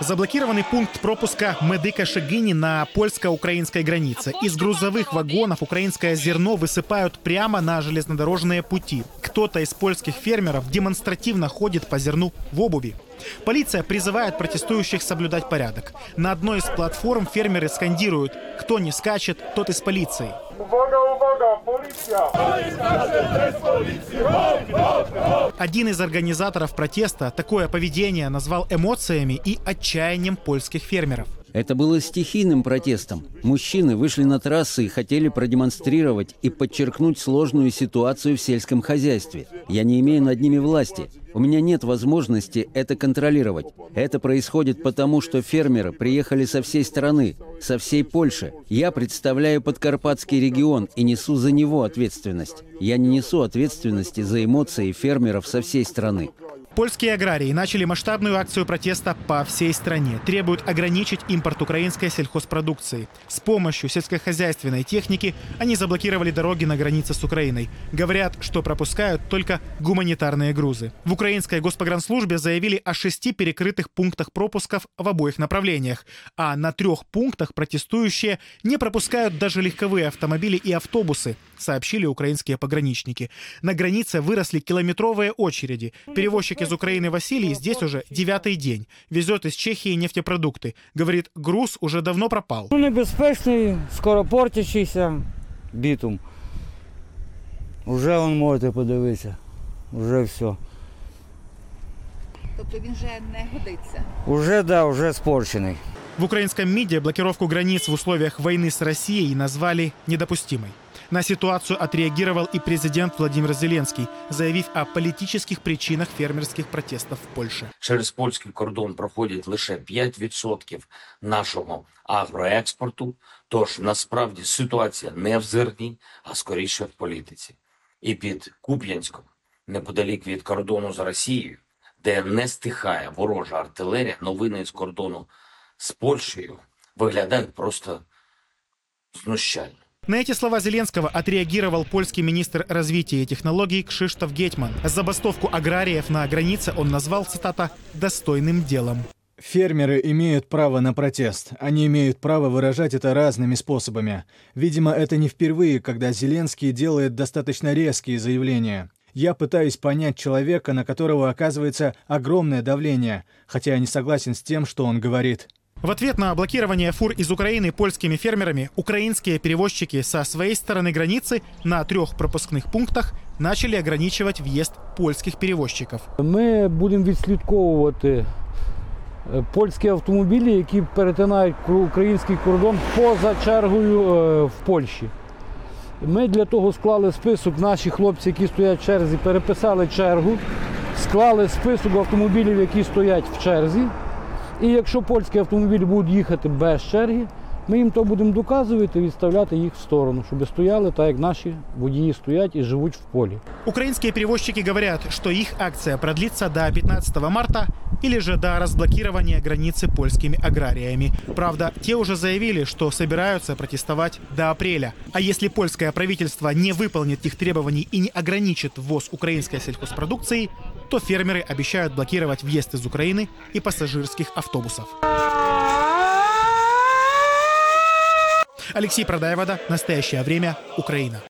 Заблокированный пункт пропуска Медыка Шагини на польско-украинской границе. Из грузовых вагонов украинское зерно высыпают прямо на железнодорожные пути. Кто-то из польских фермеров демонстративно ходит по зерну в обуви. Полиция призывает протестующих соблюдать порядок. На одной из платформ фермеры скандируют «Кто не скачет, тот из полиции». Один из организаторов протеста такое поведение назвал эмоциями и отчаянием польских фермеров. Это было стихийным протестом. Мужчины вышли на трассы и хотели продемонстрировать и подчеркнуть сложную ситуацию в сельском хозяйстве. Я не имею над ними власти. У меня нет возможности это контролировать. Это происходит потому, что фермеры приехали со всей страны, со всей Польши. Я представляю Подкарпатский регион и несу за него ответственность. Я не несу ответственности за эмоции фермеров со всей страны. Польские аграрии начали масштабную акцию протеста по всей стране. Требуют ограничить импорт украинской сельхозпродукции. С помощью сельскохозяйственной техники они заблокировали дороги на границе с Украиной. Говорят, что пропускают только гуманитарные грузы. В украинской госпогранслужбе заявили о шести перекрытых пунктах пропусков в обоих направлениях. А на трех пунктах протестующие не пропускают даже легковые автомобили и автобусы, сообщили украинские пограничники. На границе выросли километровые очереди. Из Украины Василий здесь уже девятый день. Везет из Чехии нефтепродукты. Говорит, груз уже давно пропал. Ну, небезпечний, скоропортящийся бітум. Уже он можете подивитися. Уже все. Тобто він вже не годиться. Уже да, уже спорчений. В украинском МИДе блокировку границ в условиях войны с Россией назвали недопустимой. На ситуацию отреагировал и президент Владимир Зеленский, заявив о политических причинах фермерских протестов в Польше. через польський кордон проходять лише 5% нашого агроекспорту. Тож насправді ситуація не в зерні, а скоріше в політиці. І під Куп'янськом, неподалік від кордону з Росією, де не стихає ворожа артилерія, новини з кордону з Польщею виглядають просто знущально. На эти слова Зеленского отреагировал польский министр развития и технологий Кшиштоф Гетман. Забастовку аграриев на границе он назвал, цитата, «достойным делом». Фермеры имеют право на протест. Они имеют право выражать это разными способами. Видимо, это не впервые, когда Зеленский делает достаточно резкие заявления. Я пытаюсь понять человека, на которого оказывается огромное давление, хотя я не согласен с тем, что он говорит. В ответ на блокирование фур из Украины польскими фермерами, украинские перевозчики со своей стороны границы на трех пропускных пунктах начали ограничивать въезд польских перевозчиков. Ми будемо відслідковувати е, польські автомобілі, які перетинають кру- український кордон поза чергою е, в Польщі. Ми для того склали список, наші хлопці, які стоять в черзі, переписали чергу, склали список автомобілів, які стоять в черзі. І якщо польські автомобілі будуть їхати без черги, ми їм то будемо доказувати і відставляти їх в сторону, щоб стояли так, як наші водії стоять і живуть в полі. Украинские перевозчики говорят, что их акция продлится до 15 марта или же до разблокирования границы польскими аграриями. Правда, те уже заявили, что собираются протестовать до апреля. А если польское правительство не выполнит их требований и не ограничит ввоз украинской сельхозпродукции, то фермеры обещают блокировать въезд из Украины и пассажирских автобусов. Алексей Продаевода. Настоящее время. Украина.